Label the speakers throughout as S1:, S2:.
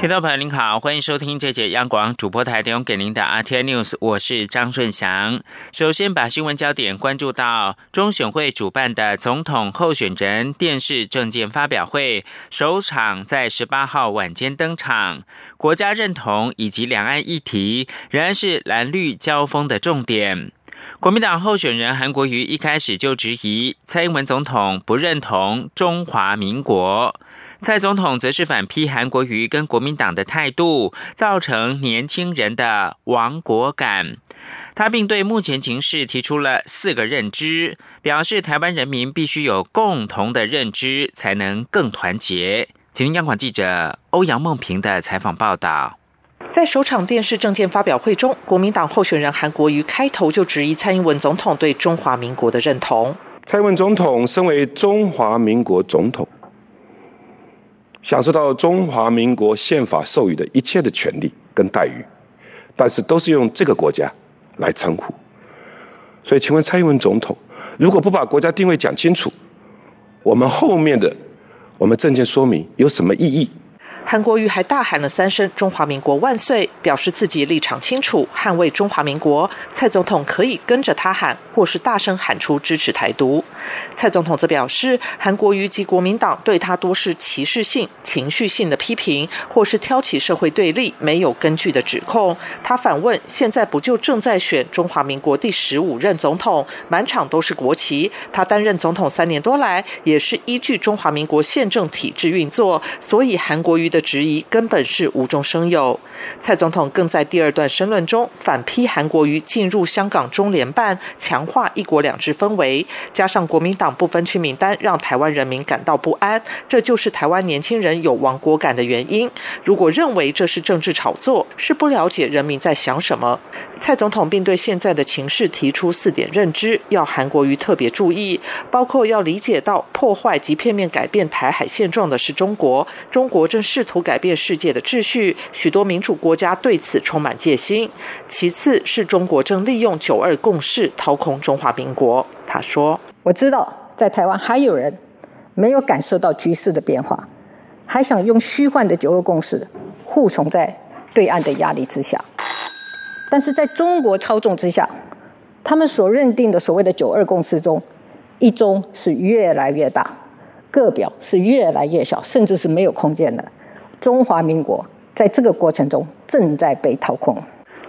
S1: 听众朋友您好，欢迎收听这节央广主播台提供给您的 RT News，我是张顺祥。首先把新闻焦点关注到中选会主办的总统候选人电视政见发表会，首场在十八号晚间登场。国家认同以及两岸议题仍然是蓝绿交锋的重点。国民党候选人韩国瑜一开始就质疑蔡英文总统不认同中华民国。蔡总统则是反批韩国瑜跟国民党的态度，造成年轻人的亡国感。他并对目前情势提出了四个认知，表示台湾人民必须有共同的认知，才能更团结。请听央广记者欧阳梦平的采访报道。
S2: 在首场电视政见发表会中，国民党候选人韩国瑜开头就质疑蔡英文总统对中华民国的认同。
S3: 蔡英文总统身为中华民国总统。享受到中华民国宪法授予的一切的权利跟待遇，但是都是用这个国家来称呼。所以，请问蔡英文总统，如果不把国家定位讲清楚，我们后面的我们证件说明有什么意义？
S2: 韩国瑜还大喊了三声“中华民国万岁”，表示自己立场清楚，捍卫中华民国。蔡总统可以跟着他喊，或是大声喊出支持台独。蔡总统则表示，韩国瑜及国民党对他多是歧视性、情绪性的批评，或是挑起社会对立、没有根据的指控。他反问：现在不就正在选中华民国第十五任总统，满场都是国旗？他担任总统三年多来，也是依据中华民国宪政体制运作，所以韩国瑜的。质疑根本是无中生有。蔡总统更在第二段申论中反批韩国瑜进入香港中联办，强化一国两制氛围，加上国民党不分区名单，让台湾人民感到不安，这就是台湾年轻人有亡国感的原因。如果认为这是政治炒作，是不了解人民在想什么。蔡总统并对现在的情势提出四点认知，要韩国瑜特别注意，包括要理解到破坏及片面改变台海现状的是中国，中国正试图。图改变世界的秩序，许多民主国家对此充满戒心。其次是中国正利用“九二共识”掏空中华民国。他说：“
S4: 我知道在台湾还有人没有感受到局势的变化，还想用虚幻的‘九二共识’护从在对岸的压力之下。但是在中国操纵之下，他们所认定的所谓的‘九二共识’中，一中是越来越大，个表是越来越小，甚至是没有空间的。”中华民国在这个过程中正在被掏空。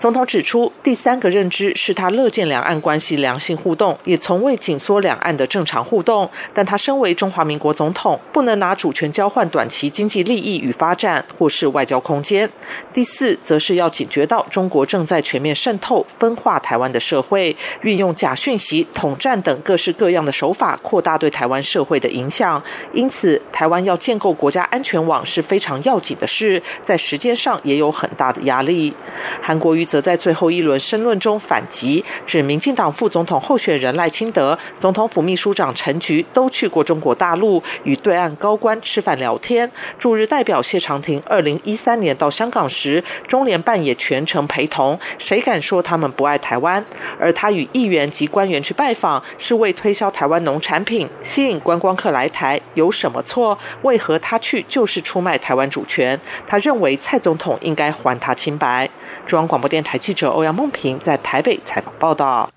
S2: 总统指出，第三个认知是他乐见两岸关系良性互动，也从未紧缩两岸的正常互动。但他身为中华民国总统，不能拿主权交换短期经济利益与发展，或是外交空间。第四，则是要警觉到中国正在全面渗透、分化台湾的社会，运用假讯息、统战等各式各样的手法，扩大对台湾社会的影响。因此，台湾要建构国家安全网是非常要紧的事，在时间上也有很大的压力。韩国瑜。则在最后一轮申论中反击，指民进党副总统候选人赖清德、总统府秘书长陈菊都去过中国大陆，与对岸高官吃饭聊天。驻日代表谢长廷二零一三年到香港时，中联办也全程陪同。谁敢说他们不爱台湾？而他与议员及官员去拜访，是为推销台湾农产品，吸引观光客来台，有什么错？为何他去就是出卖台湾主权？他认为蔡总统应该还他清白。中央广播电。台记者欧阳梦萍在台北采访报道。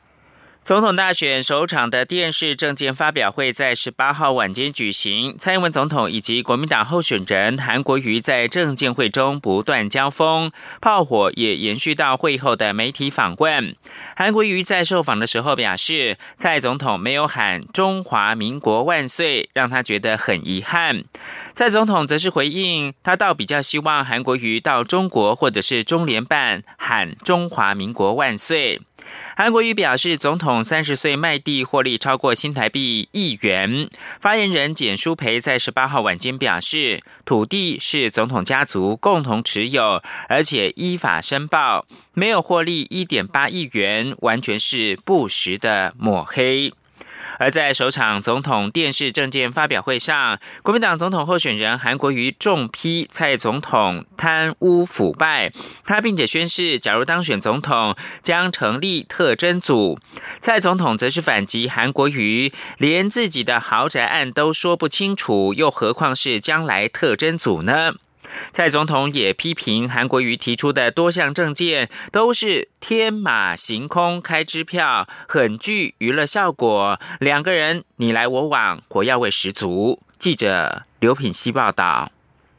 S1: 总统大选首场的电视政见发表会在十八号晚间举行，蔡英文总统以及国民党候选人韩国瑜在政见会中不断交锋，炮火也延续到会后的媒体访问。韩国瑜在受访的时候表示，蔡总统没有喊“中华民国万岁”，让他觉得很遗憾。蔡总统则是回应，他倒比较希望韩国瑜到中国或者是中联办喊“中华民国万岁”。韩国瑜表示，总统三十岁卖地获利超过新台币亿元。发言人简淑培在十八号晚间表示，土地是总统家族共同持有，而且依法申报，没有获利一点八亿元，完全是不实的抹黑。而在首场总统电视政见发表会上，国民党总统候选人韩国瑜重批蔡总统贪污腐败，他并且宣誓，假如当选总统，将成立特侦组。蔡总统则是反击韩国瑜，连自己的豪宅案都说不清楚，又何况是将来特侦组呢？蔡总统也批评韩国瑜提出的多项政见都是天马行空、开支票，很具娱乐效果。两个人你来我往，火药味十足。记者刘品希报道。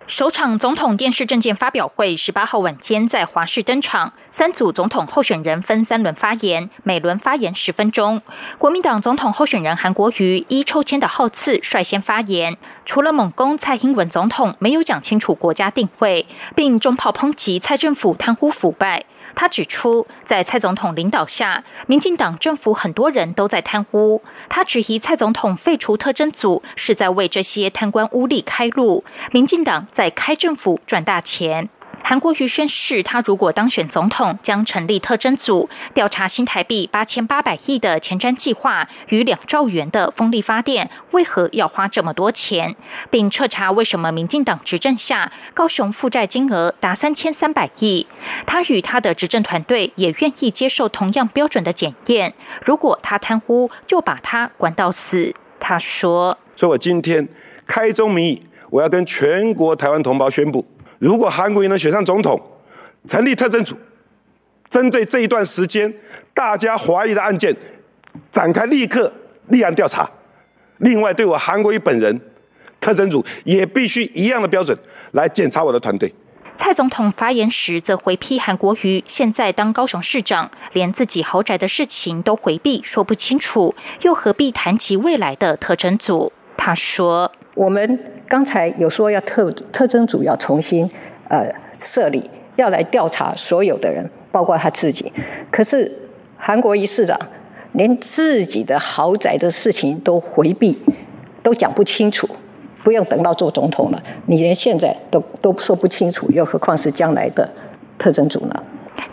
S5: 首场总统电视政见发表会十八号晚间在华视登场，三组总统候选人分三轮发言，每轮发言十分钟。国民党总统候选人韩国瑜依抽签的号次率先发言，除了猛攻蔡英文总统没有讲清楚国家定位，并重炮抨击蔡政府贪污腐败。他指出，在蔡总统领导下，民进党政府很多人都在贪污。他质疑蔡总统废除特征组是在为这些贪官污吏开路，民进党在开政府赚大钱。韩国瑜宣誓，他如果当选总统，将成立特侦组，调查新台币八千八百亿的前瞻计划与两兆元的风力发电为何要花这么多钱，并彻查为什么民进党执政下高雄负债金额达三千三百亿。他与他的执政团队也愿意接受同样标准的检验。如果他贪污，就把他关到死。他说：“
S3: 所以我今天开宗明义，我要跟全国台湾同胞宣布。”如果韩国瑜能选上总统，成立特侦组，针对这一段时间大家怀疑的案件，展开立刻立案调查。另外，对我韩国瑜本人，特侦组也必须一样的标准来检查我的团队。
S5: 蔡总统发言时则回批韩国瑜，现在当高雄市长，连自己豪宅的事情都回避，说不清楚，又何必谈及未来的特侦组？他说：“
S4: 我们。”刚才有说要特特征组要重新呃设立，要来调查所有的人，包括他自己。可是韩国一市长连自己的豪宅的事情都回避，都讲不清楚，不用等到做总统了，你连现在都都说不清楚，又何况是将来的特征组呢？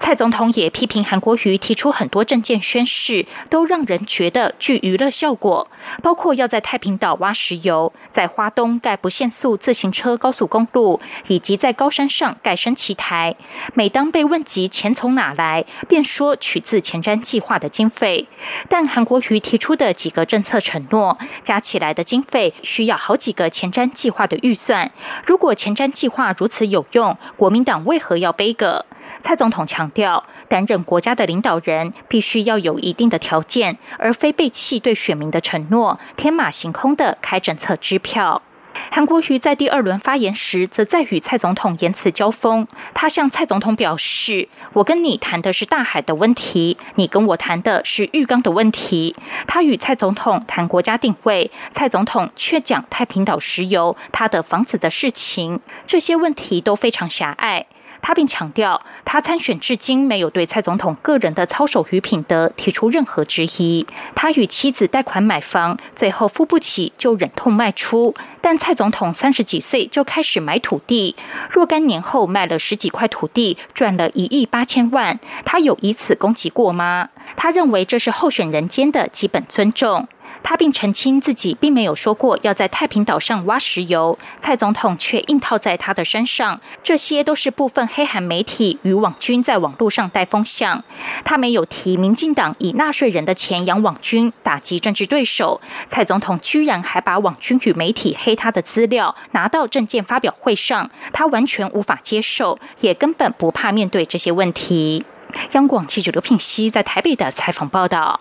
S5: 蔡总统也批评韩国瑜提出很多政见宣誓，都让人觉得具娱乐效果，包括要在太平岛挖石油，在花东盖不限速自行车高速公路，以及在高山上盖升旗台。每当被问及钱从哪来，便说取自前瞻计划的经费。但韩国瑜提出的几个政策承诺，加起来的经费需要好几个前瞻计划的预算。如果前瞻计划如此有用，国民党为何要背个？蔡总统强调，担任国家的领导人必须要有一定的条件，而非背弃对选民的承诺、天马行空的开政策支票。韩国瑜在第二轮发言时，则在与蔡总统言辞交锋。他向蔡总统表示：“我跟你谈的是大海的问题，你跟我谈的是浴缸的问题。”他与蔡总统谈国家定位，蔡总统却讲太平岛石油、他的房子的事情，这些问题都非常狭隘。他并强调，他参选至今没有对蔡总统个人的操守与品德提出任何质疑。他与妻子贷款买房，最后付不起就忍痛卖出。但蔡总统三十几岁就开始买土地，若干年后卖了十几块土地，赚了一亿八千万。他有以此攻击过吗？他认为这是候选人间的基本尊重。他并澄清自己并没有说过要在太平岛上挖石油，蔡总统却硬套在他的身上。这些都是部分黑韩媒体与网军在网络上带风向。他没有提民进党以纳税人的钱养网军，打击政治对手。蔡总统居然还把网军与媒体黑他的资料拿到政见发表会上，他完全无法接受，也根本不怕面对这些问题。央广记者刘品熙在台北的采访报道。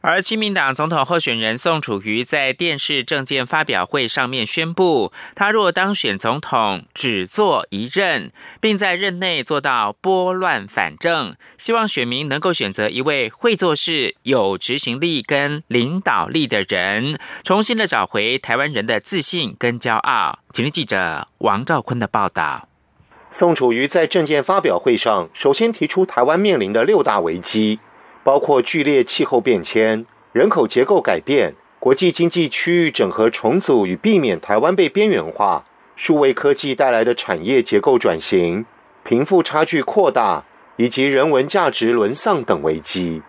S1: 而亲民党总统候选人宋楚瑜在电视政见发表会上面宣布，他若当选总统，只做一任，并在任内做到拨乱反正，希望选民能够选择一位会做事、有执行力跟领导力的人，重新的找回台湾人的自信跟骄傲。请听记者王兆坤的报道。
S6: 宋楚瑜在政见发表会上，首先提出台湾面临的六大危机。包括剧烈气候变迁、人口结构改变、国际经济区域整合重组与避免台湾被边缘化、数位科技带来的产业结构转型、贫富差距扩大以及人文价值沦丧等危机。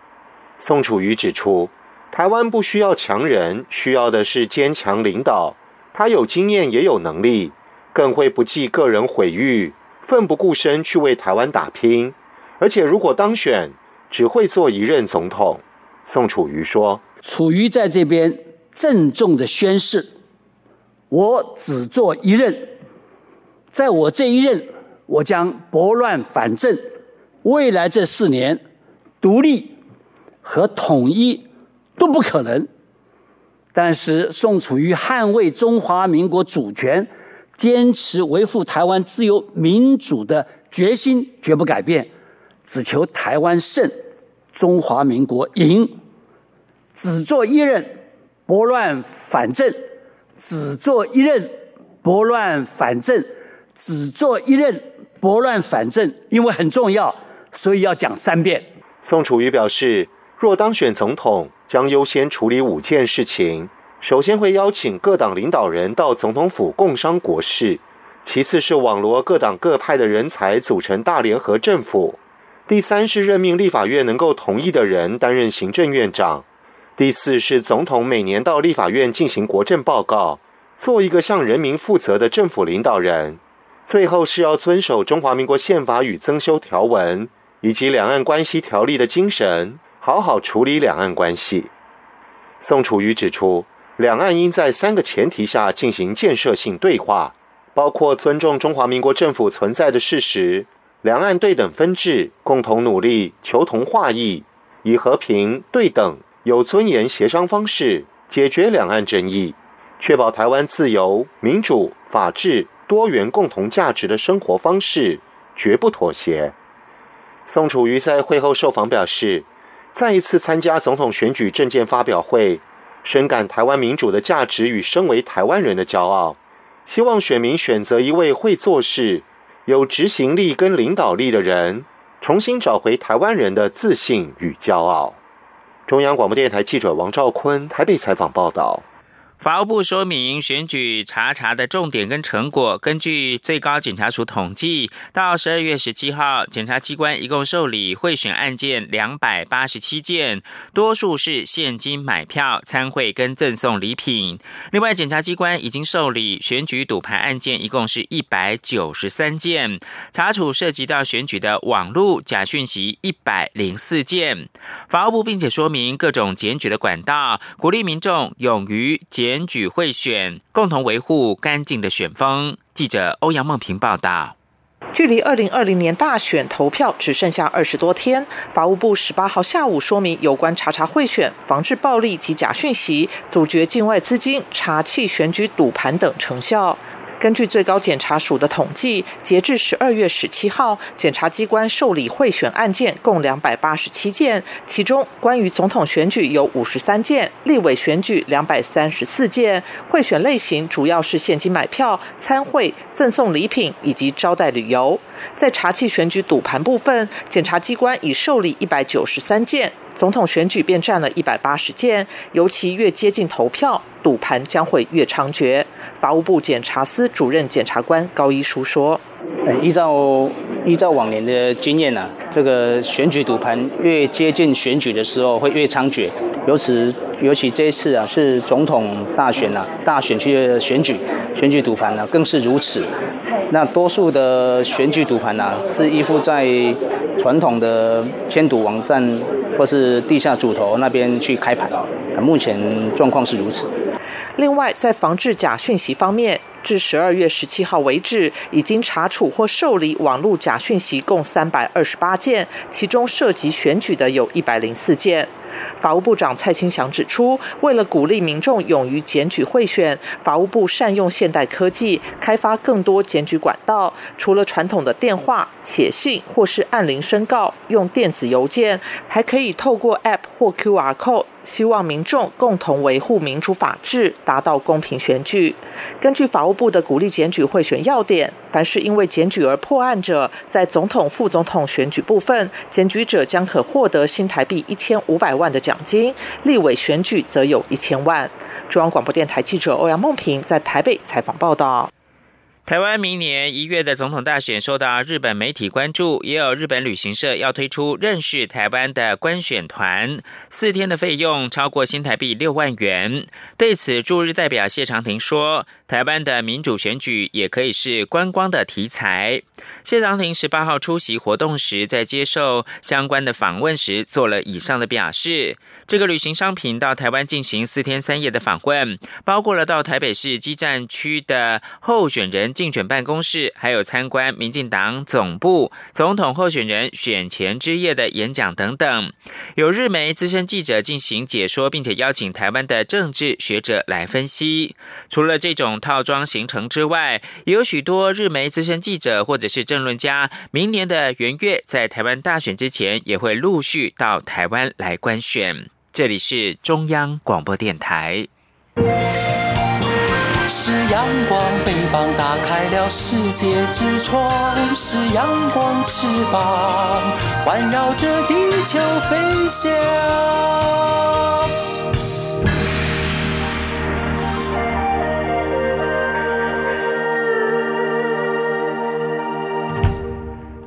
S6: 宋楚瑜指出，台湾不需要强人，需要的是坚强领导。他有经验，也有能力，更会不计个人毁誉，奋不顾身去为台湾打拼。而且如果当选，只会做一任总统。宋楚瑜说：“
S7: 楚瑜在这边郑重的宣誓，我只做一任，在我这一任，我将拨乱反正，未来这四年，独立和统一。”都不可能。但是宋楚瑜捍卫中华民国主权、坚持维护台湾自由民主的决心绝不改变，只求台湾胜，中华民国赢。只做一任，拨乱反正；只做一任，拨乱反正；只做一任，拨乱反正。因为很重要，所以要讲三遍。
S6: 宋楚瑜表示，若当选总统。将优先处理五件事情，首先会邀请各党领导人到总统府共商国事，其次是网罗各党各派的人才组成大联合政府，第三是任命立法院能够同意的人担任行政院长，第四是总统每年到立法院进行国政报告，做一个向人民负责的政府领导人，最后是要遵守中华民国宪法与增修条文以及两岸关系条例的精神。好好处理两岸关系。宋楚瑜指出，两岸应在三个前提下进行建设性对话，包括尊重中华民国政府存在的事实，两岸对等分治，共同努力求同化异，以和平、对等、有尊严协商方式解决两岸争议，确保台湾自由、民主、法治、多元共同价值的生活方式，绝不妥协。宋楚瑜在会后受访表示。再一次参加总统选举政见发表会，深感台湾民主的价值与身为台湾人的骄傲。希望选民选择一位会做事、有执行力跟领导力的人，重新找回台湾人的自信与骄傲。中央广播电台记者王兆坤台北采访报道。
S1: 法务部说明选举查查的重点跟成果。根据最高检察署统计，到十二月十七号，检察机关一共受理贿选案件两百八十七件，多数是现金买票、参会跟赠送礼品。另外，检察机关已经受理选举赌盘案件一共是一百九十三件，查处涉及到选举的网络假讯息一百零四件。法务部并且说明各种检举的管道，鼓励民众勇于检选举贿选，共同维护干净的选风。记者欧阳梦平报道。
S2: 距离二零二零年大选投票只剩下二十多天，法务部十八号下午说明有关查查贿选、防治暴力及假讯息、阻绝境外资金、查缉选举赌盘等成效。根据最高检察署的统计，截至十二月十七号，检察机关受理贿选案件共两百八十七件，其中关于总统选举有五十三件，立委选举两百三十四件。贿选类型主要是现金买票、参会、赠送礼品以及招待旅游。在查缉选举赌盘部分，检察机关已受理一百九十三件。总统选举便占了一百八十件，尤其越接近投票，赌盘将会越猖獗。法务部检察司主任检察官高一书说：“
S8: 依照依照往年的经验呢，这个选举赌盘越接近选举的时候会越猖獗，尤其尤其这一次啊是总统大选呐，大选区的选举，选举赌盘呢更是如此。那多数的选举赌盘呢是依附在传统的签赌网站。”或是地下主头那边去开盘，目前状况是如此。
S2: 另外，在防治假讯息方面，至十二月十七号为止，已经查处或受理网络假讯息共三百二十八件，其中涉及选举的有一百零四件。法务部长蔡清祥指出，为了鼓励民众勇于检举贿选，法务部善用现代科技，开发更多检举管道。除了传统的电话、写信或是按铃申告，用电子邮件，还可以透过 App 或 QR Code。希望民众共同维护民主法治，达到公平选举。根据法务部的鼓励检举贿选要点，凡是因为检举而破案者，在总统、副总统选举部分，检举者将可获得新台币一千五百万的奖金；立委选举则有一千万。中央广播电台记者欧阳梦平在台北采访报道。
S1: 台湾明年一月的总统大选受到日本媒体关注，也有日本旅行社要推出认识台湾的观选团，四天的费用超过新台币六万元。对此，驻日代表谢长廷说：“台湾的民主选举也可以是观光的题材。”谢长廷十八号出席活动时，在接受相关的访问时，做了以上的表示。这个旅行商品到台湾进行四天三夜的访问，包括了到台北市基站区的候选人竞选办公室，还有参观民进党总部、总统候选人选前之夜的演讲等等。有日媒资深记者进行解说，并且邀请台湾的政治学者来分析。除了这种套装行程之外，也有许多日媒资深记者或者是政论家，明年的元月在台湾大选之前，也会陆续到台湾来观选。这里是中央广播电台。是阳光，翅膀打开了世界之窗；是阳光，翅膀环绕着地球飞翔。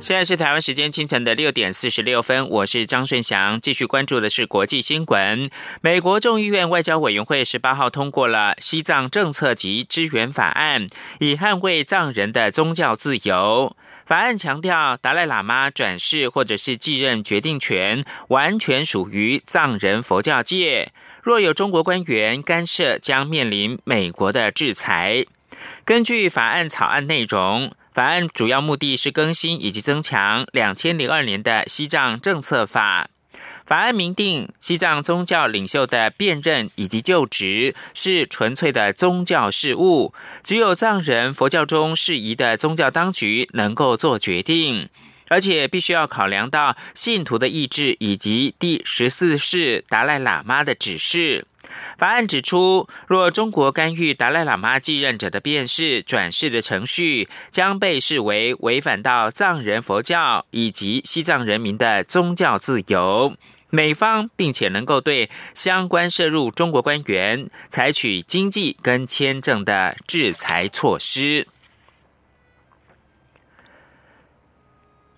S1: 现在是台湾时间清晨的六点四十六分，我是张顺祥，继续关注的是国际新闻。美国众议院外交委员会十八号通过了西藏政策及支援法案，以捍卫藏人的宗教自由。法案强调，达赖喇嘛转世或者是继任决定权完全属于藏人佛教界，若有中国官员干涉，将面临美国的制裁。根据法案草案内容。法案主要目的是更新以及增强两千零二年的西藏政策法。法案明定，西藏宗教领袖的辨认以及就职是纯粹的宗教事务，只有藏人佛教中适宜的宗教当局能够做决定，而且必须要考量到信徒的意志以及第十四世达赖喇嘛的指示。法案指出，若中国干预达赖喇嘛继任者的辨识转世的程序，将被视为违反到藏人佛教以及西藏人民的宗教自由。美方并且能够对相关涉入中国官员采取经济跟签证的制裁措施。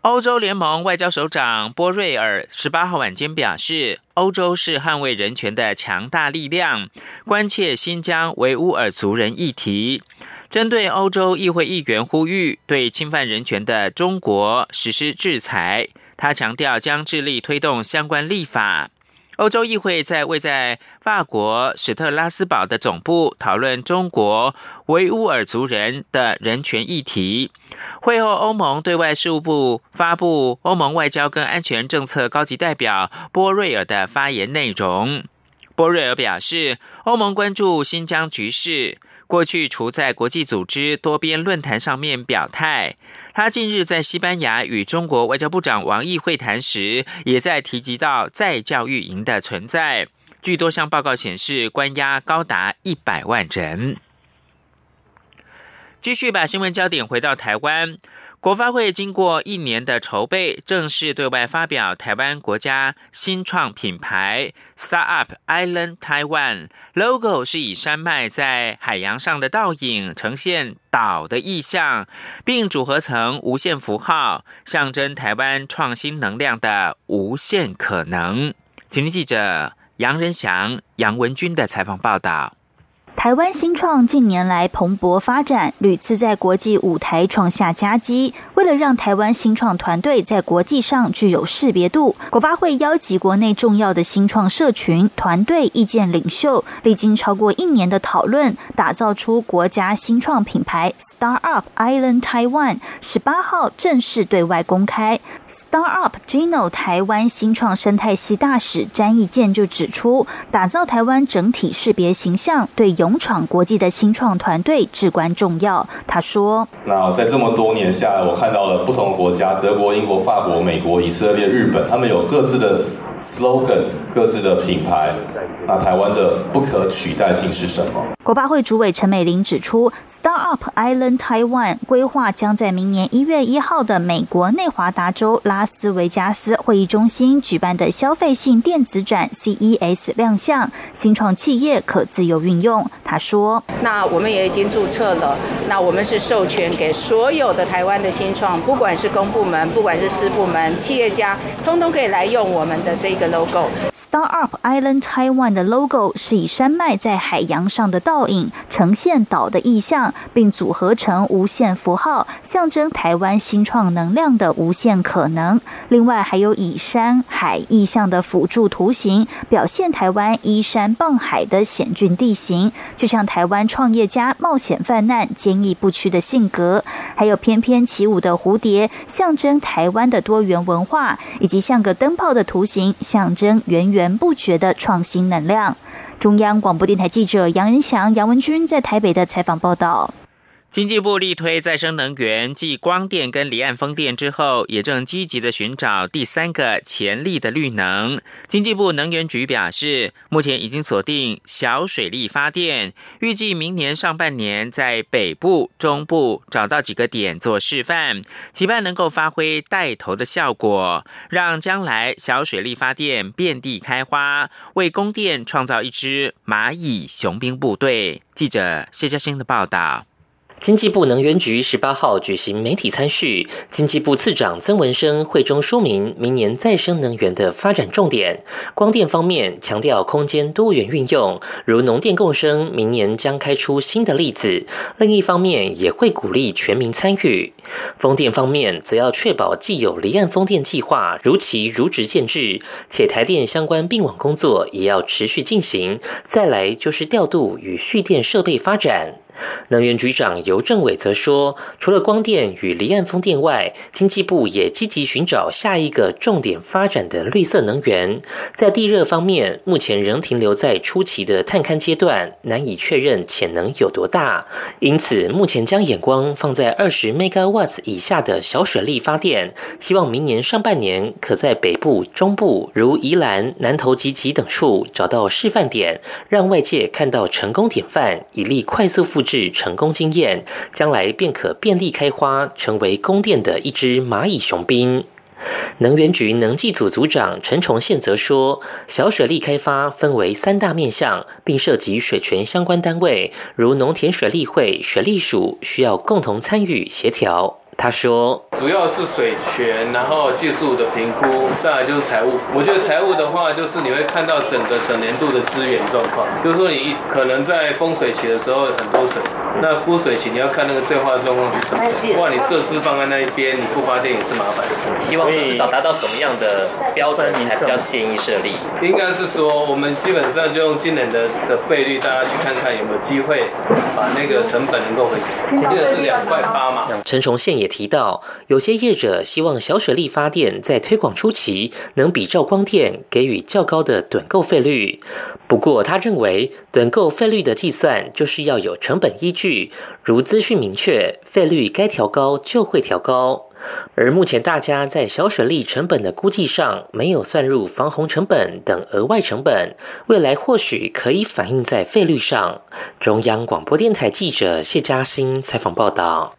S1: 欧洲联盟外交首长波瑞尔十八号晚间表示，欧洲是捍卫人权的强大力量，关切新疆维吾尔族人议题。针对欧洲议会议员呼吁对侵犯人权的中国实施制裁，他强调将致力推动相关立法。欧洲议会在位在法国史特拉斯堡的总部讨论中国维吾尔族人的人权议题。会后，欧盟对外事务部发布欧盟外交跟安全政策高级代表波瑞尔的发言内容。波瑞尔表示，欧盟关注新疆局势。过去，除在国际组织多边论坛上面表态，他近日在西班牙与中国外交部长王毅会谈时，也在提及到在教育营的存在。据多项报告显示，关押高达一百万人。继续把新闻焦点回到台湾。国发会经过一年的筹备，正式对外发表台湾国家新创品牌 Startup Island Taiwan logo，是以山脉在海洋上的倒影呈现岛的意象，并组合成无限符号，象征台湾创新能量的无限可能。请听记者杨仁祥、杨文军的采访报道。
S9: 台湾新创近年来蓬勃发展，屡次在国际舞台创下佳绩。为了让台湾新创团队在国际上具有识别度，国发会邀集国内重要的新创社群、团队、意见领袖，历经超过一年的讨论，打造出国家新创品牌 Star Up Island Taiwan。十八号正式对外公开。Star Up Gino 台湾新创生态系大使詹义健就指出，打造台湾整体识别形象，对勇闯国际的新创团队至关重要。他说：“
S10: 那在这么多年下来，我看到了不同国家，德国、英国、法国、美国、以色列、日本，他们有各自的 slogan 各自的品牌，那台湾的不可取代性是什么？
S9: 国发会主委陈美玲指出，Startup Island Taiwan 规划将在明年一月一号的美国内华达州拉斯维加斯会议中心举办的消费性电子展 CES 亮相，新创企业可自由运用。他说：“
S11: 那我们也已经注册了，那我们是授权给所有的台湾的新创，不管是公部门，不管是私部门，企业家，通通可以来用我们的这一个 logo，Star
S9: Up Island Taiwan 的 logo 是以山脉在海洋上的倒影呈现岛的意象，并组合成无限符号，象征台湾新创能量的无限可能。另外，还有以山海意象的辅助图形，表现台湾依山傍海的险峻地形，就像台湾创业家冒险犯难、坚毅不屈的性格。还有翩翩起舞的蝴蝶，象征台湾的多元文化，以及像个灯泡的图形，象征源源不绝的创新能量。中央广播电台记者杨仁祥、杨文君在台北的采访报道。
S1: 经济部力推再生能源，继光电跟离岸风电之后，也正积极的寻找第三个潜力的绿能。经济部能源局表示，目前已经锁定小水力发电，预计明年上半年在北部、中部找到几个点做示范，期盼能够发挥带头的效果，让将来小水力发电遍地开花，为供电创造一支蚂蚁雄兵部队。记者谢嘉欣的报道。
S12: 经济部能源局十八号举行媒体参叙，经济部次长曾文生会中说明明年再生能源的发展重点。光电方面强调空间多元运用，如农电共生，明年将开出新的例子。另一方面也会鼓励全民参与。风电方面则要确保既有离岸风电计划如期如职建制，且台电相关并网工作也要持续进行。再来就是调度与蓄电设备发展。能源局长尤政伟则说，除了光电与离岸风电外，经济部也积极寻找下一个重点发展的绿色能源。在地热方面，目前仍停留在初期的探勘阶段，难以确认潜能有多大。因此，目前将眼光放在二十 megawatts 以下的小水力发电，希望明年上半年可在北部、中部，如宜兰、南投及其等处找到示范点，让外界看到成功典范，以利快速复。至成功经验，将来便可遍地开花，成为宫殿的一只蚂蚁雄兵。能源局能技组组长陈崇宪则说，小水利开发分为三大面向，并涉及水权相关单位，如农田水利会、水利署，需要共同参与协调。他说：“
S13: 主要是水权，然后技术的评估，再来就是财务。我觉得财务的话，就是你会看到整个整年度的资源状况。就是说，你可能在丰水期的时候很多水，那枯水期你要看那个最坏的状况是什么。不然你设施放在那一边，你不发电也是麻烦。
S12: 希望至少达到什么样的标准，你才比较建议设立？
S13: 应该是说，我们基本上就用今年的的费率，大家去看看有没有机会把那个成本能够回。这个是两块八嘛。”
S12: 陈崇宪也。提到，有些业者希望小水力发电在推广初期能比照光电给予较高的趸购费率。不过，他认为趸购费率的计算就是要有成本依据，如资讯明确，费率该调高就会调高。而目前大家在小水力成本的估计上没有算入防洪成本等额外成本，未来或许可以反映在费率上。中央广播电台记者谢嘉欣采访报道。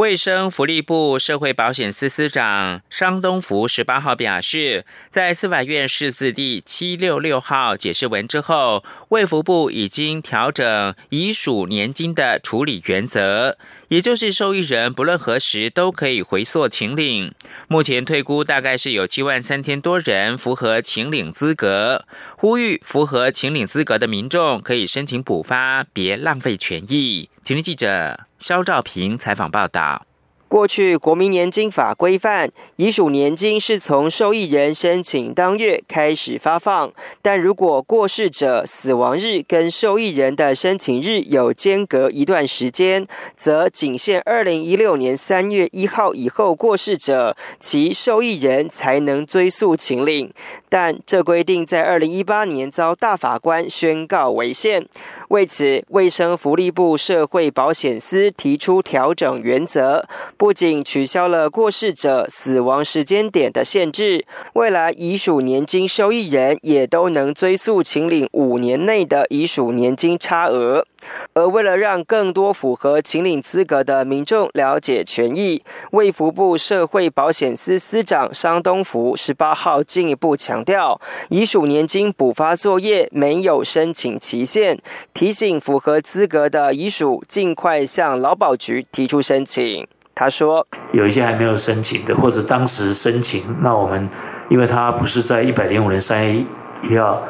S1: 卫生福利部社会保险司司长商东福十八号表示，在司法院释字第七六六号解释文之后，卫福部已经调整遗属年金的处理原则，也就是受益人不论何时都可以回溯请领。目前退估大概是有七万三千多人符合请领资格，呼吁符合请领资格的民众可以申请补发，别浪费权益。请听记者肖兆平采访报道。
S14: 过去国民年金法规范，遗属年金是从受益人申请当月开始发放，但如果过世者死亡日跟受益人的申请日有间隔一段时间，则仅限二零一六年三月一号以后过世者，其受益人才能追溯请领。但这规定在二零一八年遭大法官宣告违宪，为此，卫生福利部社会保险司提出调整原则。不仅取消了过世者死亡时间点的限制，未来遗属年金受益人也都能追溯请领五年内的遗属年金差额。而为了让更多符合请领资格的民众了解权益，卫福部社会保险司司长商东福十八号进一步强调，遗属年金补发作业没有申请期限，提醒符合资格的遗属尽快向劳保局提出申请。他说：“
S15: 有一些还没有申请的，或者当时申请，那我们因为他不是在一百零五年三月一号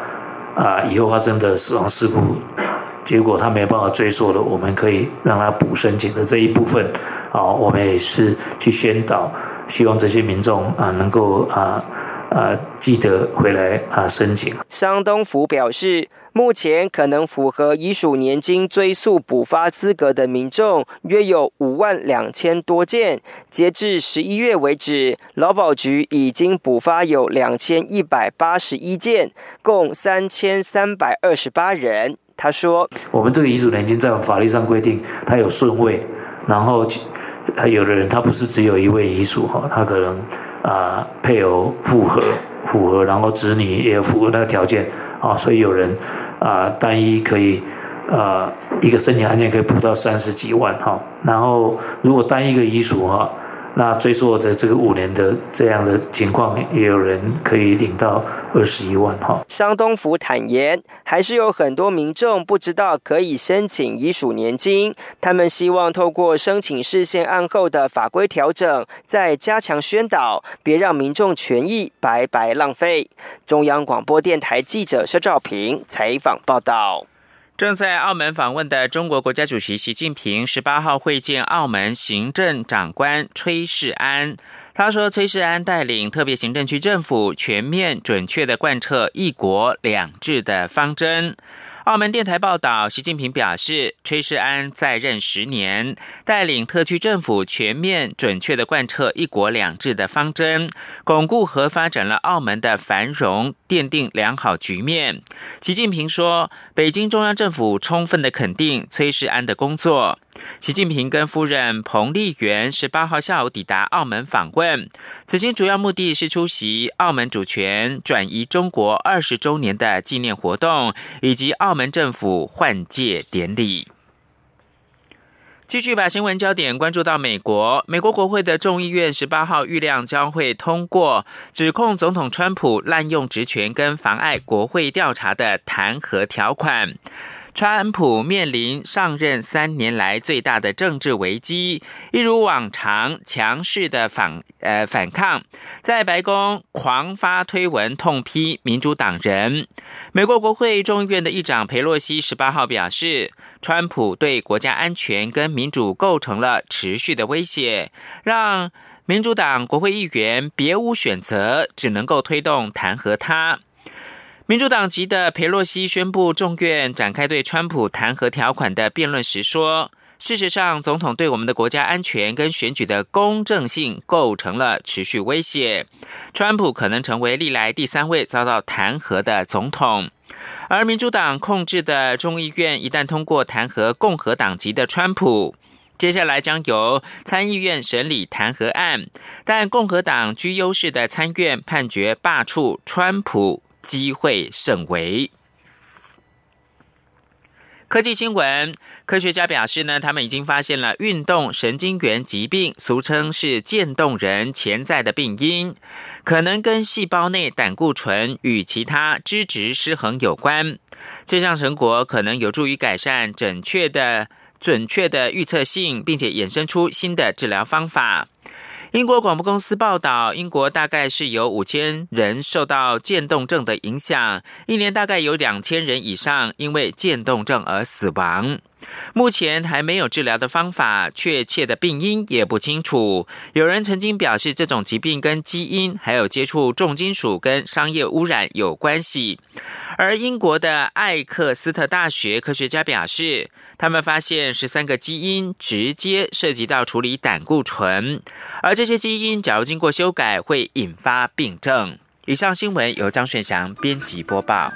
S15: 啊以后发生的死亡事故。”结果他没有办法追溯了，我们可以让他补申请的这一部分，啊，我们也是去宣导，希望这些民众啊能够啊啊记得回来啊申请。
S14: 商东福表示，目前可能符合遗属年金追溯补发资格的民众约有五万两千多件，截至十一月为止，劳保局已经补发有两千一百八十一件，共三千三百二十八人。他说：“
S15: 我们这个遗属年金在法律上规定，它有顺位，然后他有的人他不是只有一位遗属哈，他可能啊配偶符合符合，然后子女也符合那个条件啊，所以有人啊单一可以啊一个申请案件可以补到三十几万哈，然后如果单一个遗属哈。”那追溯的这个五年的这样的情况，也有人可以领到二十一万哈。
S14: 商东福坦言，还是有很多民众不知道可以申请遗属年金，他们希望透过申请事项案后的法规调整，再加强宣导，别让民众权益白白浪费。中央广播电台记者肖兆平采访报道。
S1: 正在澳门访问的中国国家主席习近平十八号会见澳门行政长官崔世安。他说，崔世安带领特别行政区政府全面准确的贯彻“一国两制”的方针。澳门电台报道，习近平表示，崔世安在任十年，带领特区政府全面准确的贯彻“一国两制”的方针，巩固和发展了澳门的繁荣，奠定良好局面。习近平说，北京中央政府充分的肯定崔世安的工作。习近平跟夫人彭丽媛十八号下午抵达澳门访问，此行主要目的是出席澳门主权转移中国二十周年的纪念活动，以及澳门政府换届典礼。继续把新闻焦点关注到美国，美国国会的众议院十八号预料将会通过指控总统川普滥用职权跟妨碍国会调查的弹劾条款。川普面临上任三年来最大的政治危机，一如往常强势的反呃反抗，在白宫狂发推文痛批民主党人。美国国会众议院的议长佩洛西十八号表示，川普对国家安全跟民主构成了持续的威胁，让民主党国会议员别无选择，只能够推动弹劾他。民主党籍的佩洛西宣布众院展开对川普弹劾条款的辩论时说：“事实上，总统对我们的国家安全跟选举的公正性构成了持续威胁。川普可能成为历来第三位遭到弹劾的总统。而民主党控制的众议院一旦通过弹劾共和党籍的川普，接下来将由参议院审理弹劾案。但共和党居优势的参院判决罢黜川普。”机会甚微。科技新闻，科学家表示呢，他们已经发现了运动神经元疾病，俗称是渐冻人潜在的病因，可能跟细胞内胆固醇与其他脂质失衡有关。这项成果可能有助于改善准确的、准确的预测性，并且衍生出新的治疗方法。英国广播公司报道，英国大概是有五千人受到渐冻症的影响，一年大概有两千人以上因为渐冻症而死亡。目前还没有治疗的方法，确切的病因也不清楚。有人曾经表示，这种疾病跟基因还有接触重金属跟商业污染有关系。而英国的艾克斯特大学科学家表示。他们发现十三个基因直接涉及到处理胆固醇，而这些基因假如经过修改，会引发病症。以上新闻由张顺祥编辑播报。